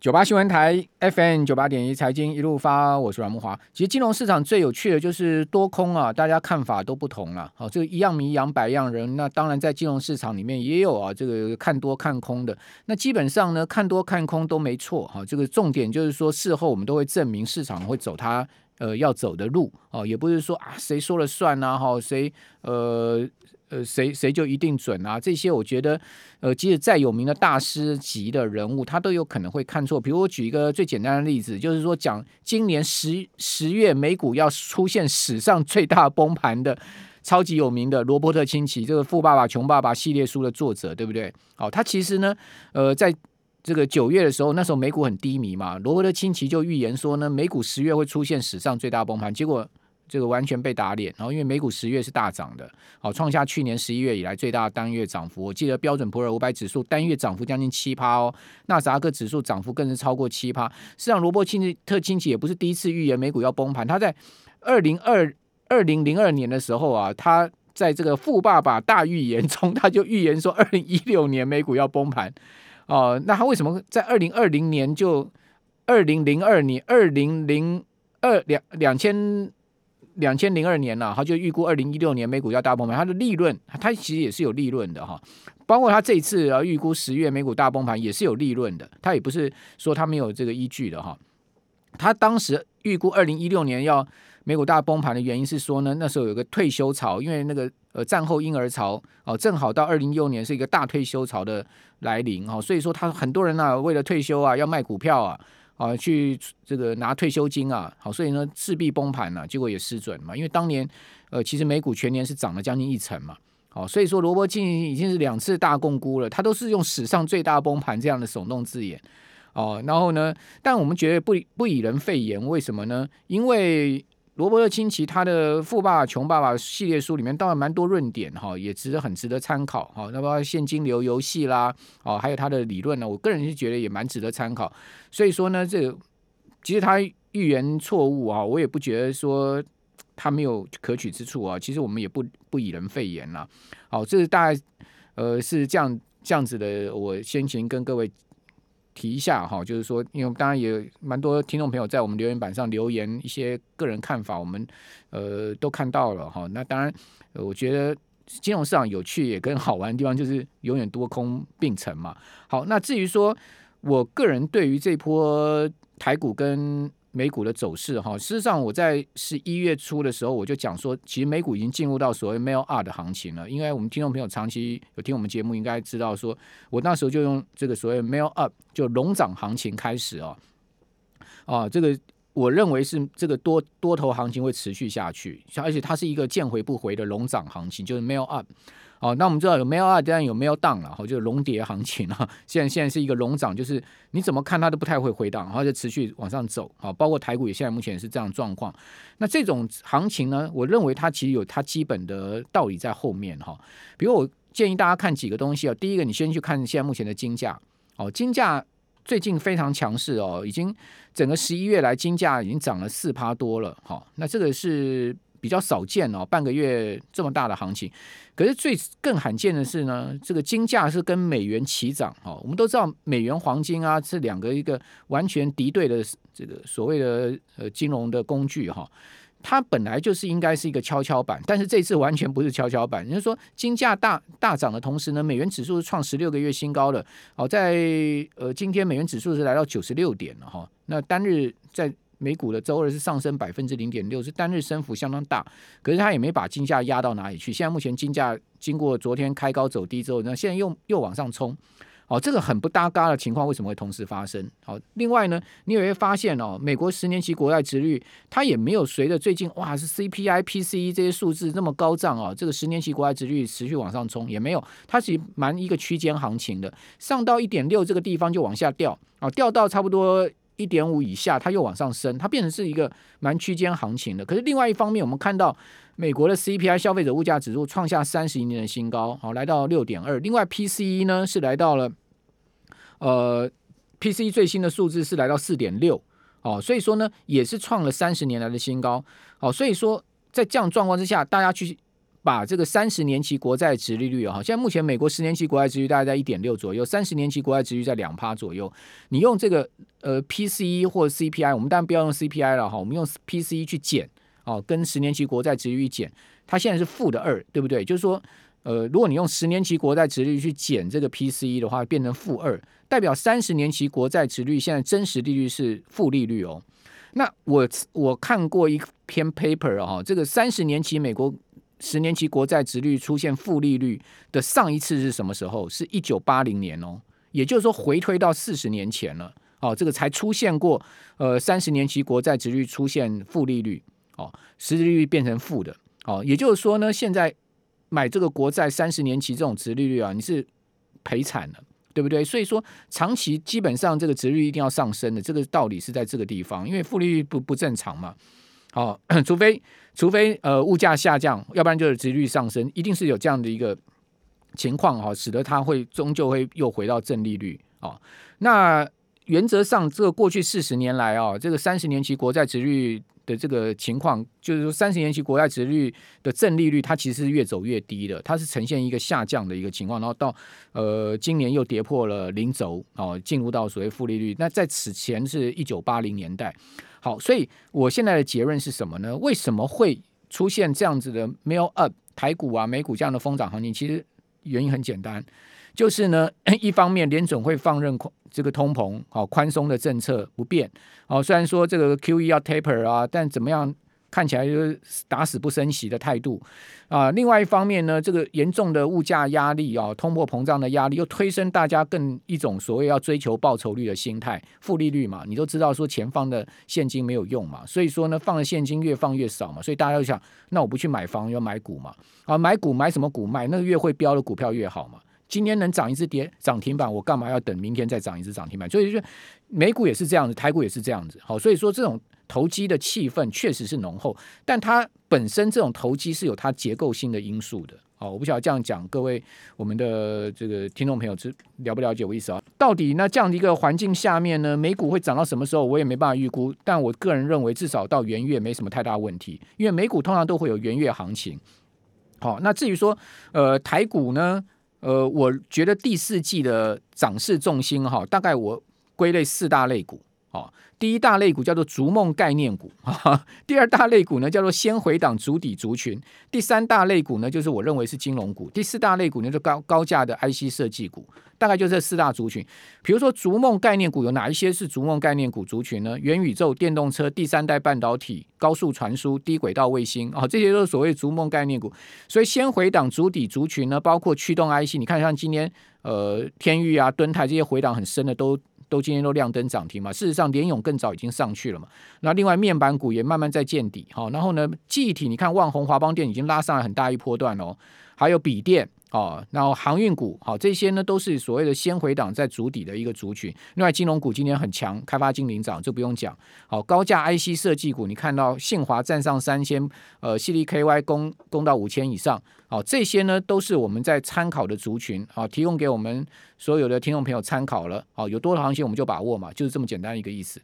九八新闻台 FM 九八点一财经一路发，我是阮慕华。其实金融市场最有趣的就是多空啊，大家看法都不同了。好，这个一样米养百样人。那当然在金融市场里面也有啊，这个看多看空的。那基本上呢，看多看空都没错。哈，这个重点就是说，事后我们都会证明市场会走它呃要走的路。哦，也不是说啊谁说了算啊，哈，谁呃。呃，谁谁就一定准啊？这些我觉得，呃，即使再有名的大师级的人物，他都有可能会看错。比如我举一个最简单的例子，就是说讲今年十十月美股要出现史上最大崩盘的超级有名的罗伯特清崎，这个《富爸爸穷爸爸》系列书的作者，对不对？好，他其实呢，呃，在这个九月的时候，那时候美股很低迷嘛，罗伯特清崎就预言说呢，美股十月会出现史上最大崩盘，结果。这个完全被打脸，然后因为美股十月是大涨的，好，创下去年十一月以来最大的单月涨幅。我记得标准普尔五百指数单月涨幅将近七趴哦，纳斯达克指数涨幅更是超过七趴。实际上，罗伯特清崎也不是第一次预言美股要崩盘，他在二零二二零零二年的时候啊，他在这个富爸爸大预言中，他就预言说二零一六年美股要崩盘哦、那他为什么在二零二零年就二零零二年二零零二两两千？两千零二年了，他就预估二零一六年美股要大崩盘，它的利润，它其实也是有利润的哈。包括他这一次啊预估十月美股大崩盘也是有利润的，他也不是说他没有这个依据的哈。他当时预估二零一六年要美股大崩盘的原因是说呢，那时候有个退休潮，因为那个呃战后婴儿潮哦，正好到二零一六年是一个大退休潮的来临哈，所以说他很多人啊为了退休啊要卖股票啊。啊，去这个拿退休金啊，好，所以呢势必崩盘了，结果也失准嘛。因为当年，呃，其实美股全年是涨了将近一成嘛，好，所以说罗伯逊已经是两次大共估了，他都是用史上最大崩盘这样的耸动字眼，哦，然后呢，但我们觉得不不以人废言，为什么呢？因为。罗伯特清崎他的《富爸爸穷爸爸》系列书里面当然蛮多论点哈，也值得很值得参考哈。那么现金流游戏啦，哦，还有他的理论呢，我个人是觉得也蛮值得参考。所以说呢，这个其实他预言错误啊，我也不觉得说他没有可取之处啊。其实我们也不不以人废言啦。好，这是大概呃是这样这样子的。我先前跟各位。提一下哈，就是说，因为当然也蛮多听众朋友在我们留言板上留言一些个人看法，我们呃都看到了哈。那当然，我觉得金融市场有趣也跟好玩的地方就是永远多空并存嘛。好，那至于说我个人对于这波台股跟美股的走势哈，事实上我在十一月初的时候我就讲说，其实美股已经进入到所谓 “mail up 的行情了。因为我们听众朋友长期有听我们节目，应该知道说，我那时候就用这个所谓 “mail up 就龙涨行情开始哦，啊，这个我认为是这个多多头行情会持续下去，而且它是一个见回不回的龙涨行情，就是 melt up。哦，那我们知道有 melt up，当然有 melt down 了，哈，就是龙跌行情了。现在现在是一个龙涨，就是你怎么看它都不太会回档，然后就持续往上走。好，包括台股也现在目前也是这样状况。那这种行情呢，我认为它其实有它基本的道理在后面哈。比如我建议大家看几个东西啊，第一个你先去看现在目前的金价，哦，金价最近非常强势哦，已经整个十一月来金价已经涨了四趴多了。好，那这个是。比较少见哦，半个月这么大的行情，可是最更罕见的是呢，这个金价是跟美元齐涨哦。我们都知道美元黄金啊这两个一个完全敌对的这个所谓的呃金融的工具哈，它本来就是应该是一个跷跷板，但是这次完全不是跷跷板。也就是说，金价大大涨的同时呢，美元指数是创十六个月新高的。好，在呃今天美元指数是来到九十六点了哈，那单日在。美股的周二是上升百分之零点六，是单日升幅相当大，可是它也没把金价压到哪里去。现在目前金价经过昨天开高走低之后，那现在又又往上冲，哦，这个很不搭嘎的情况为什么会同时发生？好，另外呢，你也会发现哦，美国十年期国债殖率它也没有随着最近哇是 CPI、PCE 这些数字那么高涨哦，这个十年期国债殖率持续往上冲也没有，它是蛮一个区间行情的，上到一点六这个地方就往下掉啊，掉到差不多。一点五以下，它又往上升，它变成是一个蛮区间行情的。可是另外一方面，我们看到美国的 CPI 消费者物价指数创下三十一年的新高，好，来到六点二。另外 PCE 呢是来到了，呃，P C 最新的数字是来到四点六，哦，所以说呢也是创了三十年来的新高，哦，所以说在这样状况之下，大家去把这个三十年期国债殖利率啊，现在目前美国十年期国债殖率大概在一点六左右，三十年期国债殖率在两趴左右。你用这个呃 PCE 或 CPI，我们当然不要用 CPI 了哈，我们用 P C 去减哦，跟十年期国债殖利率减，它现在是负的二，对不对？就是说，呃，如果你用十年期国债殖利率去减这个 PCE 的话，变成负二，代表三十年期国债殖利率现在真实利率是负利率哦。那我我看过一篇 paper 啊，这个三十年期美国十年期国债殖率出现负利率的上一次是什么时候？是一九八零年哦，也就是说回推到四十年前了。哦，这个才出现过呃三十年期国债殖率出现负利率，哦，实际利率变成负的。哦，也就是说呢，现在买这个国债三十年期这种殖利率啊，你是赔惨了。对不对？所以说，长期基本上这个殖率一定要上升的，这个道理是在这个地方，因为负利率不不正常嘛。好、哦，除非除非呃物价下降，要不然就是殖率上升，一定是有这样的一个情况哈、哦，使得它会终究会又回到正利率啊、哦。那原则上，这个过去四十年来啊、哦，这个三十年期国债殖率。的这个情况，就是说三十年期国债殖率的正利率，它其实是越走越低的，它是呈现一个下降的一个情况，然后到呃今年又跌破了零轴哦，进入到所谓负利率。那在此前是一九八零年代。好，所以我现在的结论是什么呢？为什么会出现这样子的 melt up 台股啊、美股这样的疯涨行情？其实原因很简单，就是呢，一方面联总会放任这个通膨好宽松的政策不变哦，虽然说这个 QE 要 taper 啊，但怎么样看起来就是打死不升息的态度啊。另外一方面呢，这个严重的物价压力啊，通货膨胀的压力又推升大家更一种所谓要追求报酬率的心态，负利率嘛，你都知道说钱放的现金没有用嘛，所以说呢，放的现金越放越少嘛，所以大家就想，那我不去买房要买股嘛，啊，买股买什么股买那个越会飙的股票越好嘛。今天能涨一只跌涨停板，我干嘛要等明天再涨一只涨停板？所以就美股也是这样子，台股也是这样子。好，所以说这种投机的气氛确实是浓厚，但它本身这种投机是有它结构性的因素的。哦，我不晓得这样讲，各位我们的这个听众朋友知了不了解我意思啊？到底那这样的一个环境下面呢，美股会涨到什么时候？我也没办法预估。但我个人认为，至少到元月没什么太大问题，因为美股通常都会有元月行情。好，那至于说呃台股呢？呃，我觉得第四季的涨势重心哈，大概我归类四大类股。好，第一大类股叫做逐梦概念股，第二大类股呢叫做先回档筑底族群，第三大类股呢就是我认为是金融股，第四大类股呢就高高价的 IC 设计股，大概就这四大族群。比如说逐梦概念股有哪一些是逐梦概念股族群呢？元宇宙、电动车、第三代半导体、高速传输、低轨道卫星啊，这些都是所谓逐梦概念股。所以先回档筑底族群呢，包括驱动 IC，你看像今天呃天钰啊、敦泰这些回档很深的都。都今天都亮灯涨停嘛，事实上联咏更早已经上去了嘛。那另外面板股也慢慢在见底，好，然后呢，具体你看万宏、华邦电已经拉上来很大一波段哦，还有笔电哦，然后航运股好，这些呢都是所谓的先回档在筑底的一个族群。另外金融股今天很强，开发金领涨，这不用讲。好，高价 IC 设计股，你看到信华站上三千，呃，矽力 KY 攻攻到五千以上。好，这些呢都是我们在参考的族群，好，提供给我们所有的听众朋友参考了。好，有多少行情我们就把握嘛，就是这么简单一个意思。